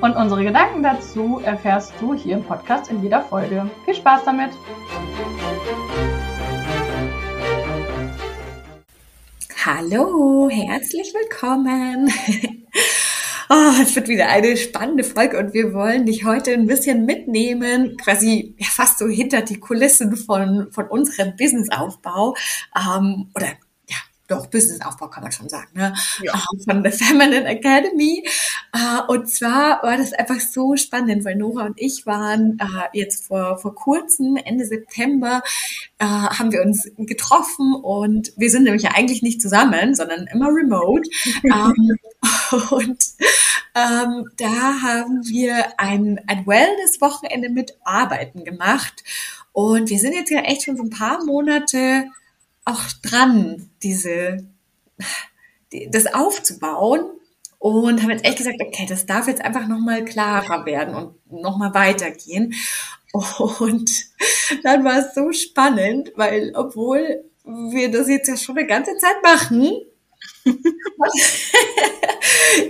Und unsere Gedanken dazu erfährst du hier im Podcast in jeder Folge. Viel Spaß damit! Hallo, herzlich willkommen. Oh, es wird wieder eine spannende Folge und wir wollen dich heute ein bisschen mitnehmen, quasi ja, fast so hinter die Kulissen von, von unserem Businessaufbau ähm, oder doch, Businessaufbau kann man schon sagen, ne? Ja. Ähm, von der Feminine Academy. Äh, und zwar war das einfach so spannend, weil Nora und ich waren äh, jetzt vor, vor kurzem, Ende September, äh, haben wir uns getroffen und wir sind nämlich ja eigentlich nicht zusammen, sondern immer remote. ähm, und ähm, da haben wir ein, ein Wellness-Wochenende mit Arbeiten gemacht. Und wir sind jetzt ja echt schon so ein paar Monate auch dran, diese, das aufzubauen und haben jetzt echt gesagt, okay, das darf jetzt einfach nochmal klarer werden und nochmal weitergehen. Und dann war es so spannend, weil obwohl wir das jetzt ja schon eine ganze Zeit machen,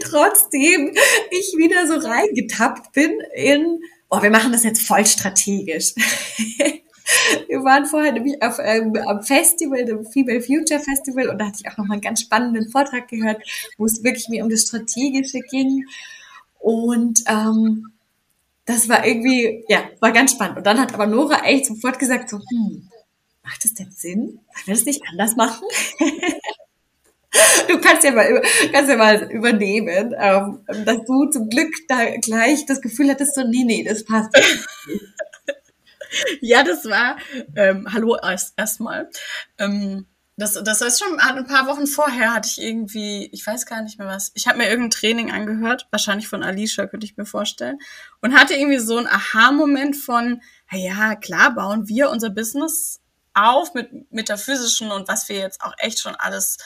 trotzdem ich wieder so reingetappt bin in, oh, wir machen das jetzt voll strategisch. Wir waren vorher nämlich auf ähm, am Festival, dem Female Future Festival, und da hatte ich auch nochmal einen ganz spannenden Vortrag gehört, wo es wirklich mir um das Strategische ging. Und ähm, das war irgendwie, ja, war ganz spannend. Und dann hat aber Nora echt sofort gesagt, so, hm, macht das denn Sinn? Wollen wir das nicht anders machen? du kannst ja mal, kannst ja mal übernehmen, ähm, dass du zum Glück da gleich das Gefühl hattest, so, nee, nee, das passt. Ja, das war, ähm, hallo erstmal. Erst ähm, das, das ist schon ein paar Wochen vorher hatte ich irgendwie, ich weiß gar nicht mehr was, ich habe mir irgendein Training angehört, wahrscheinlich von Alicia, könnte ich mir vorstellen, und hatte irgendwie so einen Aha-Moment von, ja, klar, bauen wir unser Business auf mit metaphysischen und was wir jetzt auch echt schon alles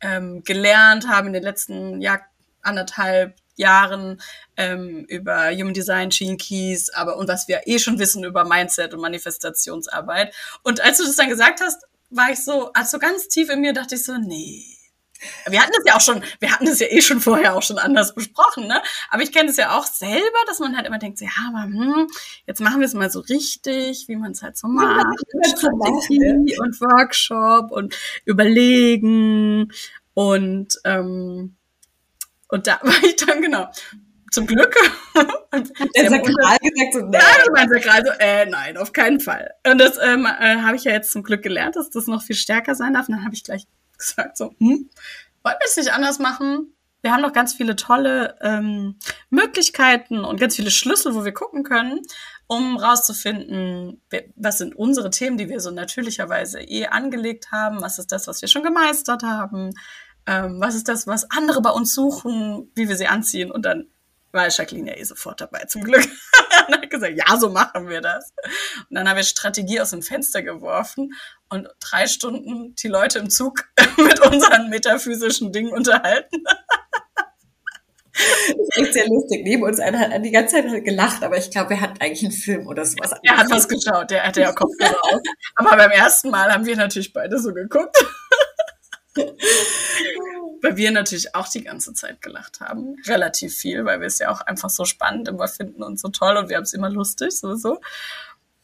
ähm, gelernt haben in den letzten Jahr anderthalb, Jahren ähm, über Human Design, Gene Keys, aber und was wir eh schon wissen über Mindset und Manifestationsarbeit. Und als du das dann gesagt hast, war ich so, also ganz tief in mir dachte ich so, nee. Wir hatten das ja auch schon, wir hatten das ja eh schon vorher auch schon anders besprochen, ne? Aber ich kenne das ja auch selber, dass man halt immer denkt, so, ja, aber hm, jetzt machen wir es mal so richtig, wie man es halt so macht. Strategie und Workshop und überlegen und ähm, und da war ich dann, genau, zum Glück. der Sakral gesagt so, nein. Ja, mein Sakral so, äh, nein, auf keinen Fall. Und das ähm, äh, habe ich ja jetzt zum Glück gelernt, dass das noch viel stärker sein darf. Und dann habe ich gleich gesagt so, hm, wollen wir es nicht anders machen? Wir haben noch ganz viele tolle ähm, Möglichkeiten und ganz viele Schlüssel, wo wir gucken können, um rauszufinden, was sind unsere Themen, die wir so natürlicherweise eh angelegt haben, was ist das, was wir schon gemeistert haben, ähm, was ist das, was andere bei uns suchen, wie wir sie anziehen. Und dann war Jacqueline ja eh sofort dabei, zum Glück. und hat gesagt, ja, so machen wir das. Und dann haben wir Strategie aus dem Fenster geworfen und drei Stunden die Leute im Zug mit unseren metaphysischen Dingen unterhalten. Das ist echt sehr lustig. Neben uns einer hat die ganze Zeit gelacht, aber ich glaube, er hat eigentlich einen Film oder sowas. Er hat was geschaut, der hatte ja Kopfhörer auf. Aber beim ersten Mal haben wir natürlich beide so geguckt. weil wir natürlich auch die ganze Zeit gelacht haben. Relativ viel, weil wir es ja auch einfach so spannend immer finden und so toll und wir haben es immer lustig sowieso.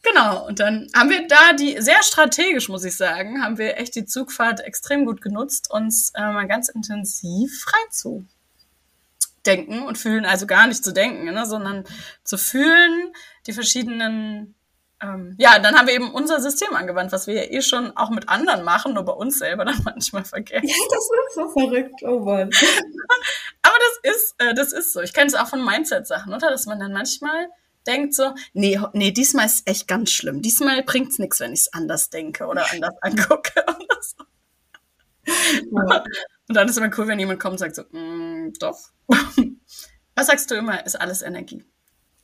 Genau, und dann haben wir da die, sehr strategisch muss ich sagen, haben wir echt die Zugfahrt extrem gut genutzt, uns äh, mal ganz intensiv reinzudenken und fühlen, also gar nicht zu denken, ne, sondern zu fühlen, die verschiedenen ähm, ja, dann haben wir eben unser System angewandt, was wir ja eh schon auch mit anderen machen, nur bei uns selber dann manchmal vergessen. Ja, das ist so verrückt, oh Mann. Aber das ist, äh, das ist so. Ich kenne es auch von Mindset-Sachen, oder? Dass man dann manchmal denkt so, nee, nee, diesmal ist echt ganz schlimm. Diesmal bringt's nichts, wenn ich es anders denke oder anders angucke oder so. Ja. Und dann ist es immer cool, wenn jemand kommt und sagt so, mm, doch. Was sagst du immer, ist alles Energie?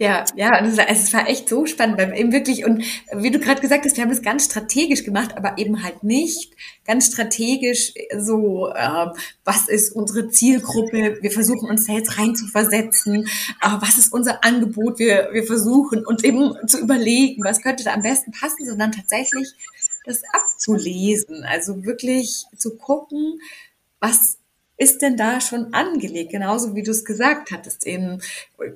Ja, ja, und es, es war echt so spannend, weil eben wirklich, und wie du gerade gesagt hast, wir haben das ganz strategisch gemacht, aber eben halt nicht ganz strategisch so, äh, was ist unsere Zielgruppe, wir versuchen uns da jetzt rein zu versetzen, äh, was ist unser Angebot, wir, wir versuchen uns eben zu überlegen, was könnte da am besten passen, sondern tatsächlich das abzulesen, also wirklich zu gucken, was ist denn da schon angelegt? Genauso wie du es gesagt hattest, im,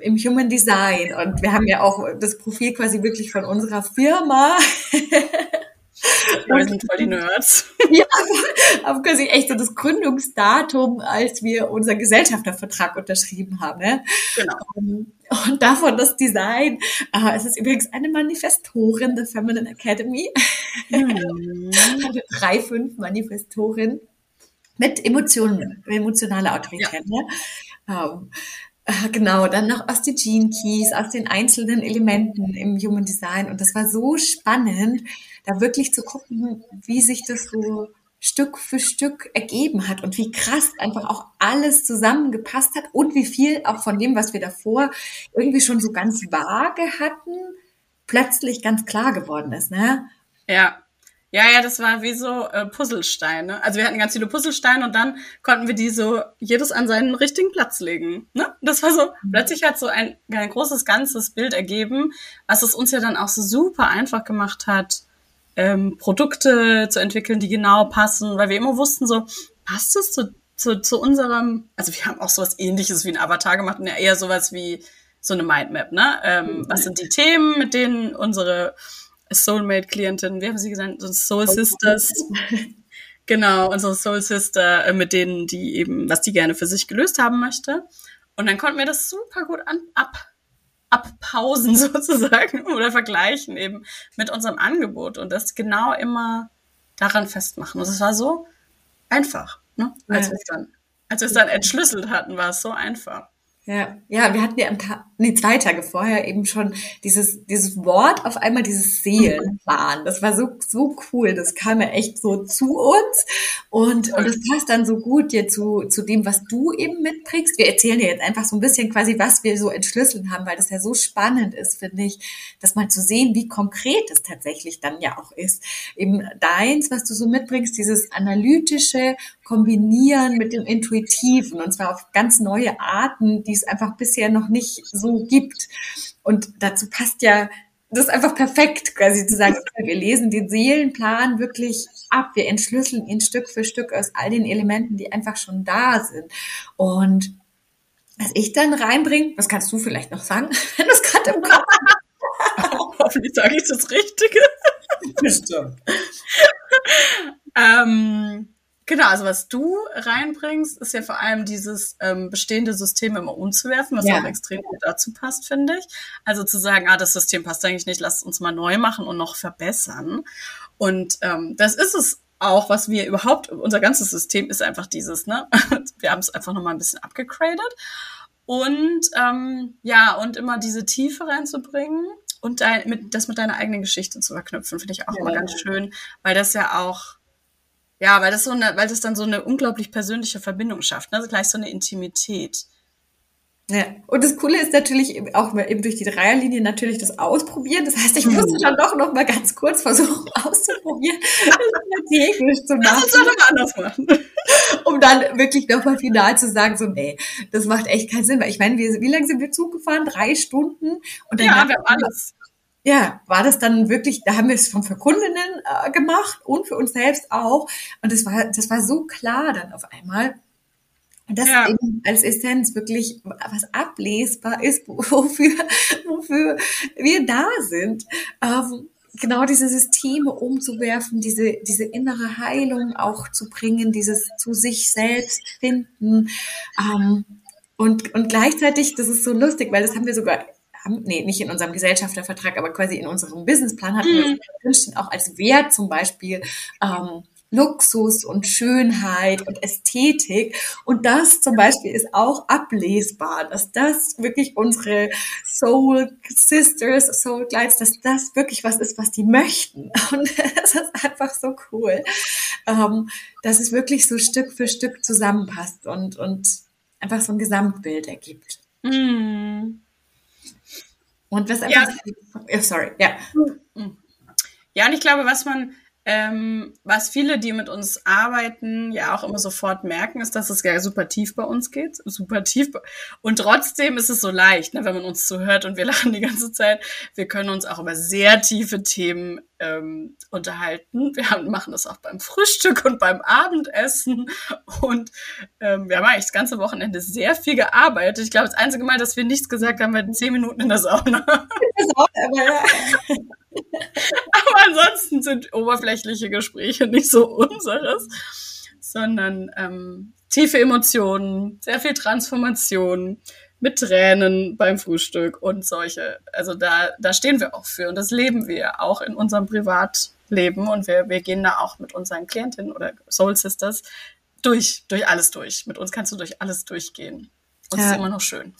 im Human Design. Und wir haben ja auch das Profil quasi wirklich von unserer Firma. Wir sind voll die Nerds. ja, haben quasi echt so das Gründungsdatum, als wir unseren Gesellschaftervertrag unterschrieben haben. Ne? Genau. Und davon das Design. Äh, es ist übrigens eine Manifestorin der Feminine Academy. Mhm. Eine 3-5 Manifestorin mit Emotionen, emotionaler Autorität. Ja. Ne? Ähm, äh, genau, dann noch aus den Gene Keys, aus den einzelnen Elementen im Human Design. Und das war so spannend, da wirklich zu gucken, wie sich das so Stück für Stück ergeben hat und wie krass einfach auch alles zusammengepasst hat und wie viel auch von dem, was wir davor irgendwie schon so ganz vage hatten, plötzlich ganz klar geworden ist. Ne? Ja, ja, ja, das war wie so äh, Puzzlesteine. Also wir hatten ganz viele Puzzlesteine und dann konnten wir die so jedes an seinen richtigen Platz legen. Ne? Das war so, mhm. plötzlich hat so ein, ein großes ganzes Bild ergeben, was es uns ja dann auch so super einfach gemacht hat, ähm, Produkte zu entwickeln, die genau passen, weil wir immer wussten so, passt es zu, zu, zu unserem, also wir haben auch sowas ähnliches wie ein Avatar gemacht und ja eher sowas wie so eine Mindmap, ne? Ähm, mhm. Was sind die Themen, mit denen unsere Soulmate-Klientin, wie haben sie gesagt, so Soul Sisters. genau, unsere Soul Sister, äh, mit denen die eben, was die gerne für sich gelöst haben möchte. Und dann konnten wir das super gut an, ab, abpausen sozusagen oder vergleichen eben mit unserem Angebot und das genau immer daran festmachen. Und es war so einfach, ne? als ja. wir es dann, als wir es dann entschlüsselt hatten, war es so einfach. Ja, ja, wir hatten ja am Tag, nee, zwei Tage vorher eben schon dieses, dieses Wort auf einmal, dieses Seelenplan. Das war so, so cool. Das kam ja echt so zu uns. Und, und das passt dann so gut dir zu, zu dem, was du eben mitbringst. Wir erzählen dir jetzt einfach so ein bisschen quasi, was wir so entschlüsselt haben, weil das ja so spannend ist, finde ich, das mal zu sehen, wie konkret es tatsächlich dann ja auch ist. Eben deins, was du so mitbringst, dieses analytische kombinieren mit dem Intuitiven und zwar auf ganz neue Arten, die es einfach bisher noch nicht so gibt. Und dazu passt ja das ist einfach perfekt, quasi zu sagen, wir lesen den Seelenplan wirklich ab, wir entschlüsseln ihn Stück für Stück aus all den Elementen, die einfach schon da sind. Und was ich dann reinbringe, was kannst du vielleicht noch sagen, wenn du es gerade im Kopf Hoffentlich sage ich das Richtige. Bestimmt. ähm, Genau, also was du reinbringst, ist ja vor allem dieses ähm, bestehende System immer umzuwerfen, was ja. auch extrem gut dazu passt, finde ich. Also zu sagen, ah, das System passt eigentlich nicht, lass uns mal neu machen und noch verbessern. Und ähm, das ist es auch, was wir überhaupt, unser ganzes System ist einfach dieses, ne? Wir haben es einfach nochmal ein bisschen abgegradet. Und ähm, ja, und immer diese Tiefe reinzubringen und dein, mit, das mit deiner eigenen Geschichte zu verknüpfen, finde ich auch ja. immer ganz schön, weil das ja auch ja, weil das so eine, weil das dann so eine unglaublich persönliche Verbindung schafft, ne? Also gleich so eine Intimität. Ja, und das Coole ist natürlich auch eben durch die Dreierlinie natürlich das Ausprobieren. Das heißt, ich musste dann doch noch mal ganz kurz versuchen auszuprobieren, strategisch zu machen. Das doch anders machen. Um dann wirklich noch mal final zu sagen, so, nee, das macht echt keinen Sinn. Weil ich meine, wir, wie lange sind wir Zug gefahren? Drei Stunden? Und dann ja, wir haben alles ja, war das dann wirklich, da haben wir es von für Kundinnen äh, gemacht und für uns selbst auch. Und das war, das war so klar dann auf einmal. Und das ja. eben als Essenz wirklich was ablesbar ist, wofür, wofür wir da sind. Ähm, genau diese Systeme umzuwerfen, diese, diese innere Heilung auch zu bringen, dieses zu sich selbst finden. Ähm, und, und gleichzeitig, das ist so lustig, weil das haben wir sogar haben, nee, nicht in unserem Gesellschaftervertrag, aber quasi in unserem Businessplan hatten mhm. wir auch als Wert zum Beispiel ähm, Luxus und Schönheit und Ästhetik. Und das zum Beispiel ist auch ablesbar, dass das wirklich unsere Soul Sisters, Soul Glides, dass das wirklich was ist, was die möchten. Und das ist einfach so cool, ähm, dass es wirklich so Stück für Stück zusammenpasst und, und einfach so ein Gesamtbild ergibt. Mm. Und was einfach, ja. sorry, ja. Ja, und ich glaube, was man ähm, was viele, die mit uns arbeiten, ja auch immer sofort merken, ist, dass es ja super tief bei uns geht. Super tief. Und trotzdem ist es so leicht, ne, wenn man uns zuhört und wir lachen die ganze Zeit. Wir können uns auch über sehr tiefe Themen ähm, unterhalten. Wir haben, machen das auch beim Frühstück und beim Abendessen. Und ähm, wir haben eigentlich das ganze Wochenende sehr viel gearbeitet. Ich glaube, das einzige Mal, dass wir nichts gesagt haben, wir zehn Minuten in der Sauna. In der Sauna, aber ja. Aber ansonsten sind oberflächliche Gespräche nicht so unseres, sondern ähm, tiefe Emotionen, sehr viel Transformation mit Tränen beim Frühstück und solche. Also da, da stehen wir auch für und das leben wir auch in unserem Privatleben und wir, wir gehen da auch mit unseren Klientinnen oder Soul Sisters durch, durch alles durch. Mit uns kannst du durch alles durchgehen. Und es ja. ist immer noch schön.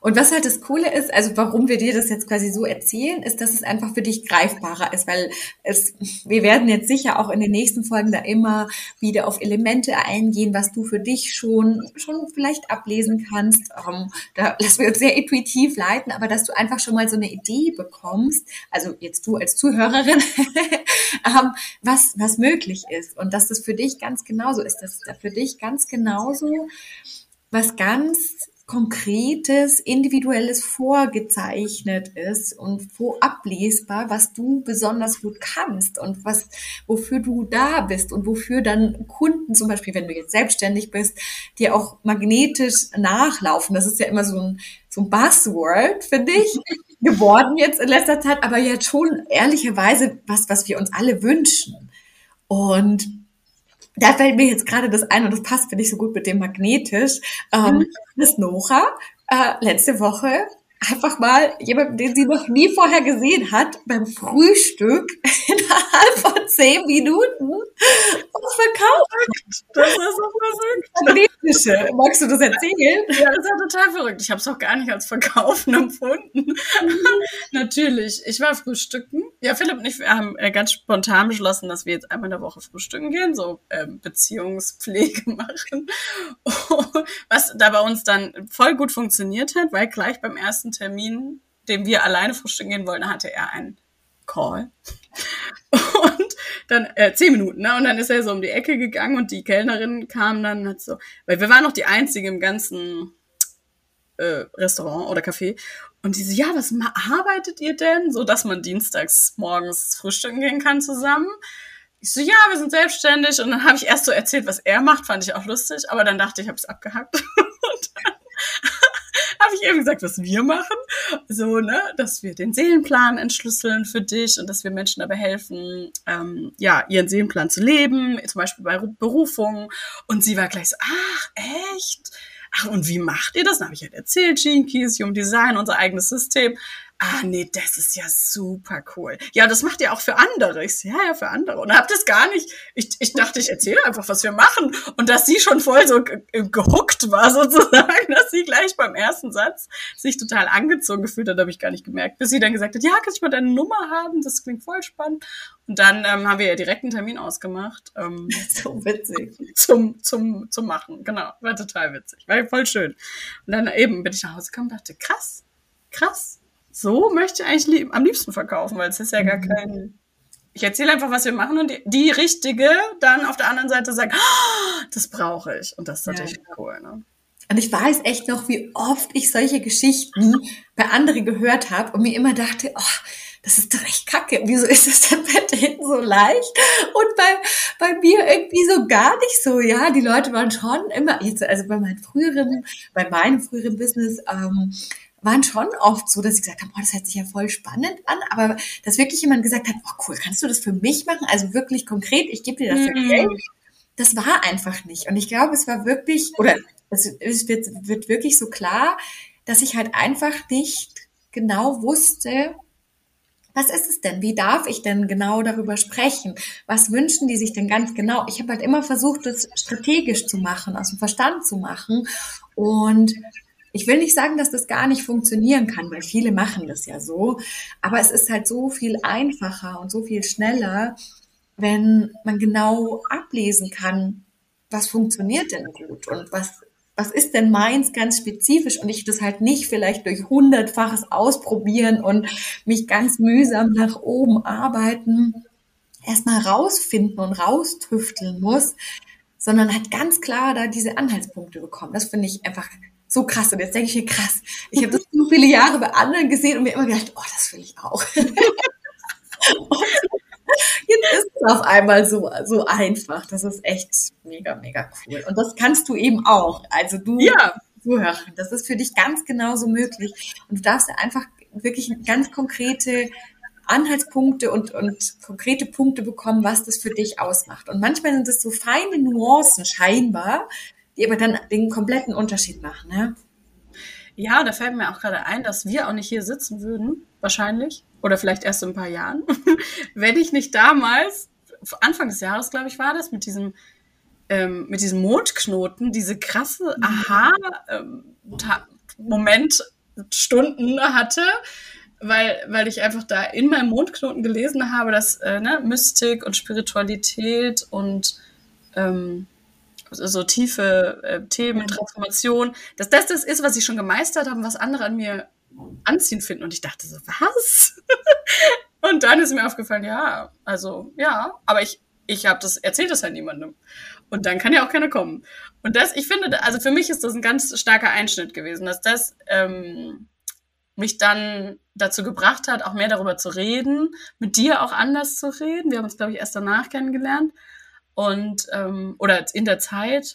Und was halt das Coole ist, also warum wir dir das jetzt quasi so erzählen, ist, dass es einfach für dich greifbarer ist, weil es, wir werden jetzt sicher auch in den nächsten Folgen da immer wieder auf Elemente eingehen, was du für dich schon, schon vielleicht ablesen kannst. Um, da lassen wir uns sehr intuitiv leiten, aber dass du einfach schon mal so eine Idee bekommst, also jetzt du als Zuhörerin, um, was, was möglich ist und dass das für dich ganz genauso ist, dass da für dich ganz genauso was ganz konkretes, individuelles vorgezeichnet ist und wo ablesbar, was du besonders gut kannst und was, wofür du da bist und wofür dann Kunden zum Beispiel, wenn du jetzt selbstständig bist, dir auch magnetisch nachlaufen. Das ist ja immer so ein, so ein Buzzword, finde ich, geworden jetzt in letzter Zeit, aber jetzt schon ehrlicherweise was, was wir uns alle wünschen. Und da fällt mir jetzt gerade das ein und das passt, finde ich, so gut mit dem magnetisch. Ähm, mhm. Das Nora äh, letzte Woche einfach mal jemanden, den sie noch nie vorher gesehen hat, beim Frühstück innerhalb von zehn Minuten verkauft. Das ist so verrückt. Magnetische. Magst du das erzählen? Ja, das ist ja total verrückt. Ich habe es auch gar nicht als Verkaufen empfunden. Natürlich. Ich war frühstücken. Ja, Philipp und ich wir haben äh, ganz spontan beschlossen, dass wir jetzt einmal in der Woche frühstücken gehen, so ähm, Beziehungspflege machen. Was da bei uns dann voll gut funktioniert hat, weil gleich beim ersten Termin, dem wir alleine frühstücken gehen wollten, hatte er einen Call. Und dann äh, zehn Minuten, ne? Und dann ist er so um die Ecke gegangen und die Kellnerin kam dann hat so, weil wir waren noch die einzigen im ganzen äh, Restaurant oder Café. Und die so, ja, was arbeitet ihr denn? So, dass man dienstags morgens frühstücken gehen kann zusammen. Ich so, ja, wir sind selbstständig. Und dann habe ich erst so erzählt, was er macht, fand ich auch lustig. Aber dann dachte ich, ich habe es abgehackt. und dann habe ich eben gesagt, was wir machen. So, ne, dass wir den Seelenplan entschlüsseln für dich und dass wir Menschen dabei helfen, ähm, ja, ihren Seelenplan zu leben, zum Beispiel bei Berufung. Und sie war gleich so, ach, echt? Ach, und wie macht ihr das? Dann habe ich halt erzählt, Gene Keys, Human Design, unser eigenes System ah nee, das ist ja super cool. Ja, das macht ihr auch für andere. Ich so, ja, ja, für andere. Und hab das gar nicht, ich, ich dachte, ich erzähle einfach, was wir machen. Und dass sie schon voll so gehuckt war sozusagen, dass sie gleich beim ersten Satz sich total angezogen gefühlt hat, habe ich gar nicht gemerkt. Bis sie dann gesagt hat, ja, kann ich mal deine Nummer haben? Das klingt voll spannend. Und dann ähm, haben wir ja direkt einen Termin ausgemacht. Ähm, so witzig. Zum, zum, zum Machen, genau. War total witzig. War voll schön. Und dann eben bin ich nach Hause gekommen und dachte, krass, krass so möchte ich eigentlich lieb, am liebsten verkaufen, weil es ist ja gar mhm. kein. Ich erzähle einfach, was wir machen und die, die richtige dann auf der anderen Seite sagt, oh, das brauche ich. Und das ist natürlich ja. cool. Ne? Und ich weiß echt noch, wie oft ich solche Geschichten bei anderen gehört habe und mir immer dachte, oh, das ist doch echt kacke. Wieso ist das denn bei denen so leicht? Und bei, bei mir irgendwie so gar nicht so. Ja, die Leute waren schon immer, jetzt, also bei meinem früheren, bei meinem früheren Business, ähm, waren schon oft so, dass sie gesagt haben, oh, das hört sich ja voll spannend an, aber dass wirklich jemand gesagt hat, oh cool, kannst du das für mich machen? Also wirklich konkret, ich gebe dir das mhm. Geld. Das war einfach nicht. Und ich glaube, es war wirklich, oder es, es wird, wird wirklich so klar, dass ich halt einfach nicht genau wusste, was ist es denn? Wie darf ich denn genau darüber sprechen? Was wünschen die sich denn ganz genau? Ich habe halt immer versucht, das strategisch zu machen, aus dem Verstand zu machen. Und ich will nicht sagen, dass das gar nicht funktionieren kann, weil viele machen das ja so. Aber es ist halt so viel einfacher und so viel schneller, wenn man genau ablesen kann, was funktioniert denn gut und was, was ist denn meins ganz spezifisch und ich das halt nicht vielleicht durch hundertfaches Ausprobieren und mich ganz mühsam nach oben arbeiten erstmal rausfinden und raustüfteln muss, sondern halt ganz klar da diese Anhaltspunkte bekommen. Das finde ich einfach so krass. Und jetzt denke ich mir, krass, ich habe das so viele Jahre bei anderen gesehen und mir immer gedacht, oh, das will ich auch. jetzt ist es auf einmal so, so einfach. Das ist echt mega, mega cool. Und das kannst du eben auch. Also du ja. Zuhörerin, das ist für dich ganz genauso möglich. Und du darfst einfach wirklich ganz konkrete Anhaltspunkte und, und konkrete Punkte bekommen, was das für dich ausmacht. Und manchmal sind es so feine Nuancen scheinbar, die aber dann den kompletten Unterschied machen. Ne? Ja, da fällt mir auch gerade ein, dass wir auch nicht hier sitzen würden, wahrscheinlich, oder vielleicht erst in ein paar Jahren, wenn ich nicht damals, Anfang des Jahres, glaube ich, war das, mit diesem, ähm, mit diesem Mondknoten, diese krasse mhm. Aha-Moment, ähm, hatte, weil, weil ich einfach da in meinem Mondknoten gelesen habe, dass äh, ne, Mystik und Spiritualität und ähm, so tiefe äh, Themen, Transformation, dass das das ist, was ich schon gemeistert habe, was andere an mir anziehen finden. Und ich dachte so, was? und dann ist mir aufgefallen, ja, also ja, aber ich, ich habe das, erzählt das halt niemandem. Und dann kann ja auch keiner kommen. Und das, ich finde, also für mich ist das ein ganz starker Einschnitt gewesen, dass das ähm, mich dann dazu gebracht hat, auch mehr darüber zu reden, mit dir auch anders zu reden. Wir haben uns, glaube ich, erst danach kennengelernt und ähm, oder in der Zeit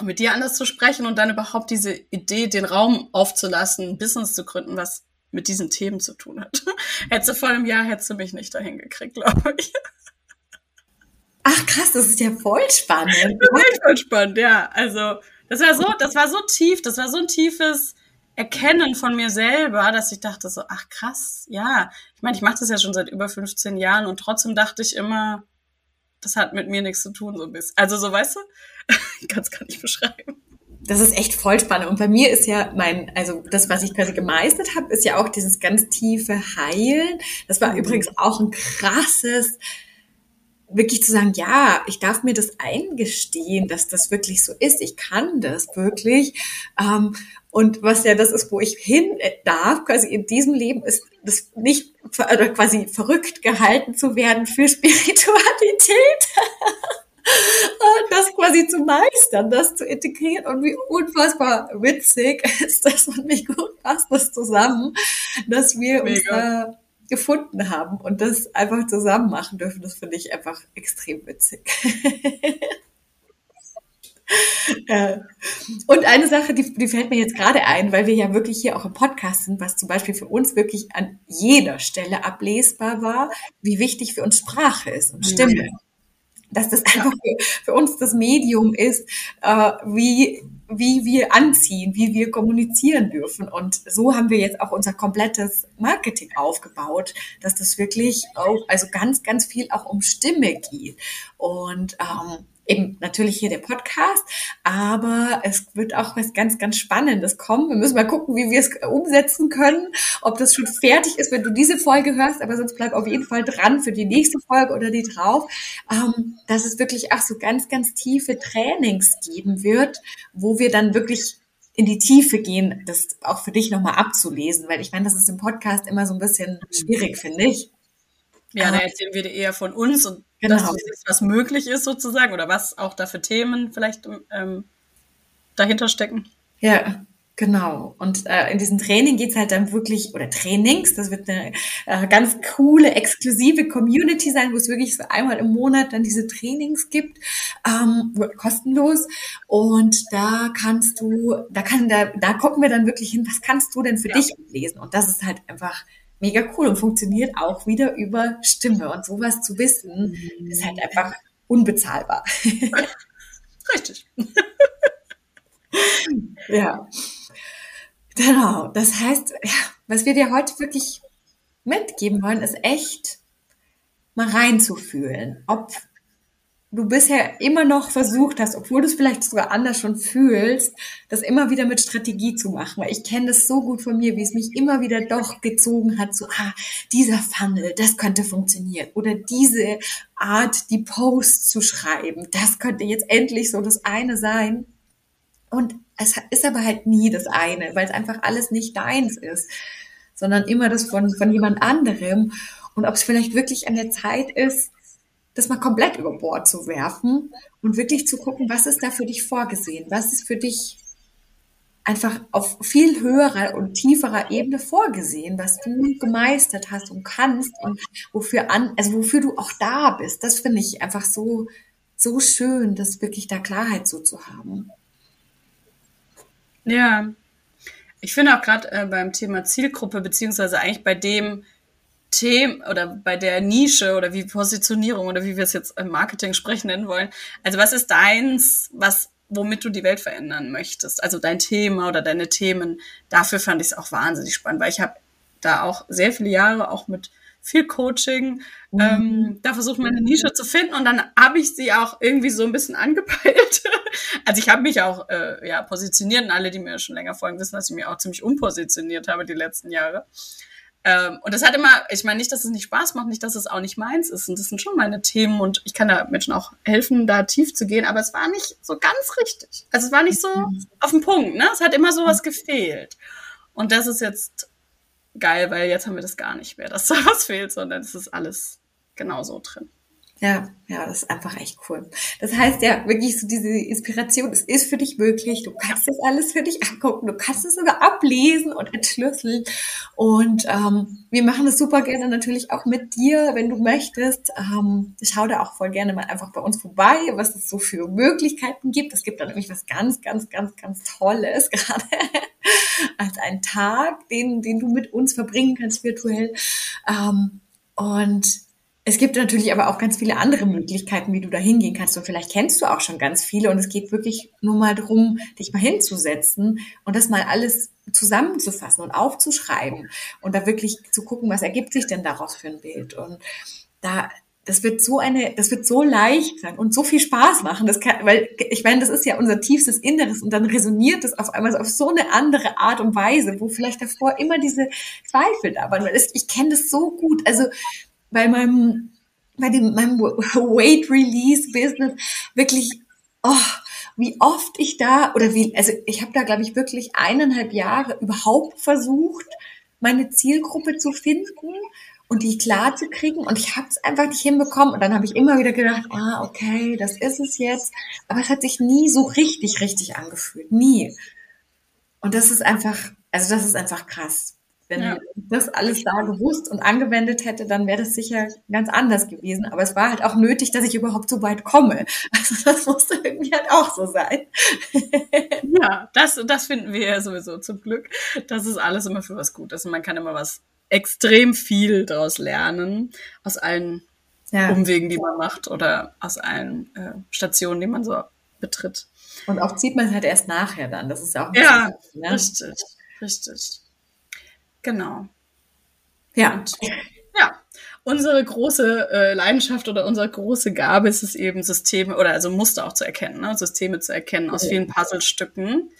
mit dir anders zu sprechen und dann überhaupt diese Idee, den Raum aufzulassen, ein Business zu gründen, was mit diesen Themen zu tun hat. hättest du vor einem Jahr, hättest du mich nicht dahin gekriegt, glaube ich. Ach krass, das ist ja voll spannend. Das ist voll spannend, ja. Also das war so, das war so tief, das war so ein tiefes Erkennen von mir selber, dass ich dachte so, ach krass, ja. Ich meine, ich mache das ja schon seit über 15 Jahren und trotzdem dachte ich immer, das hat mit mir nichts zu tun, so ein bisschen. Also so, weißt du? ich kann es gar nicht beschreiben. Das ist echt voll spannend. Und bei mir ist ja mein, also das, was ich quasi gemeistert habe, ist ja auch dieses ganz tiefe Heilen. Das war mhm. übrigens auch ein krasses, wirklich zu sagen, ja, ich darf mir das eingestehen, dass das wirklich so ist. Ich kann das wirklich. Ähm, und was ja das ist, wo ich hin darf, quasi in diesem Leben, ist das nicht oder quasi verrückt gehalten zu werden für Spiritualität. das quasi zu meistern, das zu integrieren und wie unfassbar witzig ist das und wie gut passt das zusammen, dass wir Mega. uns da gefunden haben und das einfach zusammen machen dürfen, das finde ich einfach extrem witzig. Und eine Sache, die, die fällt mir jetzt gerade ein, weil wir ja wirklich hier auch im Podcast sind, was zum Beispiel für uns wirklich an jeder Stelle ablesbar war, wie wichtig für uns Sprache ist und Stimme. Ja. Dass das einfach für, für, uns das Medium ist, äh, wie, wie wir anziehen, wie wir kommunizieren dürfen. Und so haben wir jetzt auch unser komplettes Marketing aufgebaut, dass das wirklich auch, also ganz, ganz viel auch um Stimme geht. Und ähm, eben natürlich hier der Podcast, aber es wird auch was ganz, ganz Spannendes kommen. Wir müssen mal gucken, wie wir es umsetzen können, ob das schon fertig ist, wenn du diese Folge hörst, aber sonst bleib auf jeden Fall dran für die nächste Folge oder die drauf, ähm, dass es wirklich auch so ganz, ganz tiefe Trainings geben wird, wo wir dann wirklich in die Tiefe gehen, das auch für dich nochmal abzulesen, weil ich meine, das ist im Podcast immer so ein bisschen schwierig, finde ich. Ja, da erzählen wir dir eher von uns und genau. das, was möglich ist sozusagen oder was auch da für Themen vielleicht ähm, dahinter stecken. Ja, Genau. Und äh, in diesem Training geht's halt dann wirklich, oder Trainings, das wird eine äh, ganz coole, exklusive Community sein, wo es wirklich so einmal im Monat dann diese Trainings gibt, ähm, kostenlos. Und da kannst du, da kann, da, da gucken wir dann wirklich hin, was kannst du denn für ja. dich lesen? Und das ist halt einfach mega cool und funktioniert auch wieder über Stimme. Und sowas zu wissen, ist halt einfach unbezahlbar. Richtig. ja. Genau. Das heißt, ja, was wir dir heute wirklich mitgeben wollen, ist echt mal reinzufühlen, ob du bisher immer noch versucht hast, obwohl du es vielleicht sogar anders schon fühlst, das immer wieder mit Strategie zu machen. Weil ich kenne das so gut von mir, wie es mich immer wieder doch gezogen hat, so, ah, dieser Funnel, das könnte funktionieren. Oder diese Art, die Posts zu schreiben, das könnte jetzt endlich so das eine sein. Und es ist aber halt nie das eine, weil es einfach alles nicht deins ist, sondern immer das von, von jemand anderem. Und ob es vielleicht wirklich an der Zeit ist, das mal komplett über Bord zu werfen und wirklich zu gucken, was ist da für dich vorgesehen? Was ist für dich einfach auf viel höherer und tieferer Ebene vorgesehen, was du gemeistert hast und kannst und wofür an, also wofür du auch da bist. Das finde ich einfach so, so schön, das wirklich da Klarheit so zu haben. Ja, ich finde auch gerade äh, beim Thema Zielgruppe, beziehungsweise eigentlich bei dem Thema oder bei der Nische oder wie Positionierung oder wie wir es jetzt im Marketing sprechen nennen wollen. Also was ist deins, was womit du die Welt verändern möchtest. Also dein Thema oder deine Themen. Dafür fand ich es auch wahnsinnig spannend, weil ich habe da auch sehr viele Jahre auch mit viel Coaching, mhm. ähm, da versucht meine Nische zu finden und dann habe ich sie auch irgendwie so ein bisschen angepeilt. also ich habe mich auch äh, ja positioniert und alle, die mir schon länger folgen, wissen, dass ich mich auch ziemlich unpositioniert habe die letzten Jahre. Ähm, und das hat immer, ich meine nicht, dass es nicht Spaß macht, nicht, dass es auch nicht meins ist. Und das sind schon meine Themen und ich kann da Menschen auch helfen, da tief zu gehen, aber es war nicht so ganz richtig. Also es war nicht so mhm. auf den Punkt, ne? Es hat immer sowas gefehlt. Und das ist jetzt geil, weil jetzt haben wir das gar nicht mehr, dass da was fehlt, sondern es ist alles genauso drin. Ja, ja, das ist einfach echt cool. Das heißt ja wirklich so diese Inspiration, es ist für dich möglich, du kannst das alles für dich angucken, du kannst es sogar ablesen und entschlüsseln. Und ähm, wir machen das super gerne natürlich auch mit dir, wenn du möchtest. Ähm, schau da auch voll gerne mal einfach bei uns vorbei, was es so für Möglichkeiten gibt. Es gibt da nämlich was ganz, ganz, ganz, ganz Tolles gerade als einen Tag, den, den du mit uns verbringen kannst virtuell. Ähm, und es gibt natürlich aber auch ganz viele andere Möglichkeiten, wie du da hingehen kannst. Und vielleicht kennst du auch schon ganz viele. Und es geht wirklich nur mal darum, dich mal hinzusetzen und das mal alles zusammenzufassen und aufzuschreiben und da wirklich zu gucken, was ergibt sich denn daraus für ein Bild. Und da, das wird so eine, das wird so leicht sein und so viel Spaß machen. Das kann, weil ich meine, das ist ja unser tiefstes Inneres und dann resoniert es auf einmal auf so eine andere Art und Weise, wo vielleicht davor immer diese Zweifel da waren. Ich kenne das so gut. Also bei meinem, bei dem, meinem Weight Release Business wirklich, oh, wie oft ich da, oder wie, also ich habe da, glaube ich, wirklich eineinhalb Jahre überhaupt versucht, meine Zielgruppe zu finden und die klar zu kriegen. Und ich habe es einfach nicht hinbekommen. Und dann habe ich immer wieder gedacht, ah, okay, das ist es jetzt. Aber es hat sich nie so richtig, richtig angefühlt. Nie. Und das ist einfach, also das ist einfach krass. Wenn ja. ich das alles da gewusst und angewendet hätte, dann wäre das sicher ganz anders gewesen. Aber es war halt auch nötig, dass ich überhaupt so weit komme. Also das musste irgendwie halt auch so sein. Ja, das, das finden wir ja sowieso zum Glück. Das ist alles immer für was Gutes. Und man kann immer was extrem viel daraus lernen. Aus allen ja. Umwegen, die man macht oder aus allen äh, Stationen, die man so betritt. Und auch zieht man halt erst nachher dann. Das ist auch ja, ne? richtig, richtig. Genau. Ja. Und, ja. Unsere große äh, Leidenschaft oder unsere große Gabe ist es eben, Systeme oder also Muster auch zu erkennen, ne? Systeme zu erkennen aus vielen Puzzlestücken,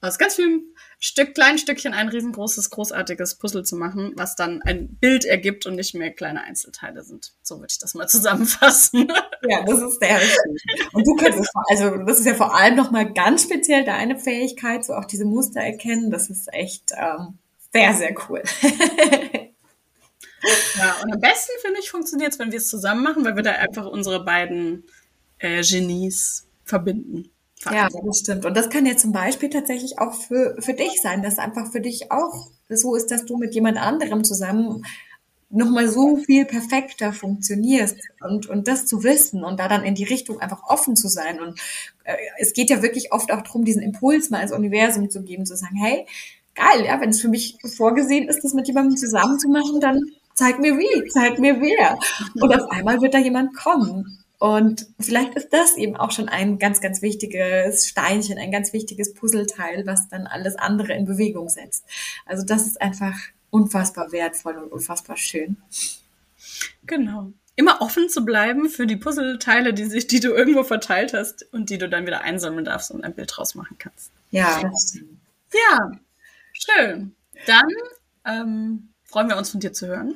aus ganz vielen Stück, kleinen Stückchen ein riesengroßes, großartiges Puzzle zu machen, was dann ein Bild ergibt und nicht mehr kleine Einzelteile sind. So würde ich das mal zusammenfassen. Ja, das ist sehr richtig. Und du kannst es, also das ist ja vor allem nochmal ganz speziell deine Fähigkeit, so auch diese Muster erkennen. Das ist echt ähm, sehr, sehr cool. ja, und am besten, finde ich, funktioniert es, wenn wir es zusammen machen, weil wir da einfach unsere beiden äh, Genies verbinden. Ja, das stimmt. Und das kann ja zum Beispiel tatsächlich auch für, für dich sein, dass einfach für dich auch so ist, dass du mit jemand anderem zusammen nochmal so viel perfekter funktionierst und, und das zu wissen und da dann in die Richtung einfach offen zu sein. Und äh, es geht ja wirklich oft auch darum, diesen Impuls mal ins Universum zu geben, zu sagen, hey, geil, ja, wenn es für mich vorgesehen ist, das mit jemandem zusammen zu machen, dann zeig mir wie, zeig mir wer. Und auf einmal wird da jemand kommen. Und vielleicht ist das eben auch schon ein ganz, ganz wichtiges Steinchen, ein ganz wichtiges Puzzleteil, was dann alles andere in Bewegung setzt. Also das ist einfach unfassbar wertvoll und unfassbar schön. Genau. Immer offen zu bleiben für die Puzzleteile, die sich, die du irgendwo verteilt hast und die du dann wieder einsammeln darfst und ein Bild draus machen kannst. Ja, das stimmt. Ja, Schön. Dann ähm, freuen wir uns von dir zu hören.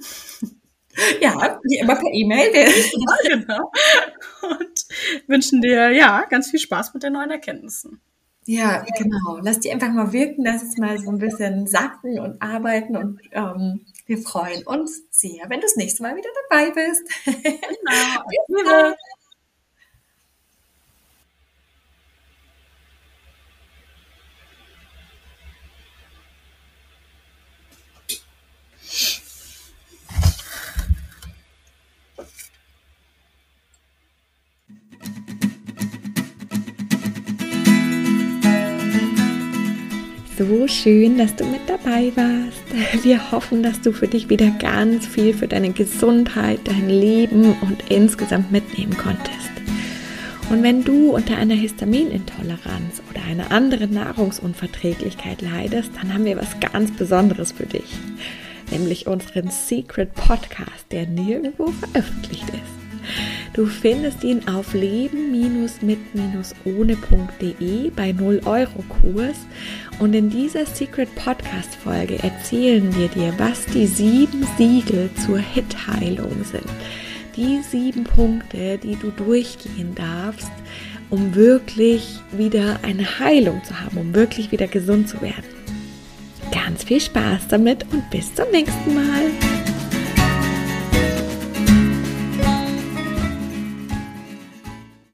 Ja, wie immer per E-Mail. genau. Und wünschen dir ja ganz viel Spaß mit den neuen Erkenntnissen. Ja, genau. Lass die einfach mal wirken, lass es mal so ein bisschen sacken und arbeiten und ähm, wir freuen uns sehr, wenn du das nächste Mal wieder dabei bist. Genau. So schön, dass du mit dabei warst. Wir hoffen, dass du für dich wieder ganz viel für deine Gesundheit, dein Leben und insgesamt mitnehmen konntest. Und wenn du unter einer Histaminintoleranz oder einer anderen Nahrungsunverträglichkeit leidest, dann haben wir was ganz Besonderes für dich, nämlich unseren Secret Podcast, der nirgendwo veröffentlicht ist. Du findest ihn auf leben-mit-ohne.de bei 0 Euro Kurs und in dieser Secret Podcast Folge erzählen wir dir, was die sieben Siegel zur Hitheilung sind. Die sieben Punkte, die du durchgehen darfst, um wirklich wieder eine Heilung zu haben, um wirklich wieder gesund zu werden. Ganz viel Spaß damit und bis zum nächsten Mal.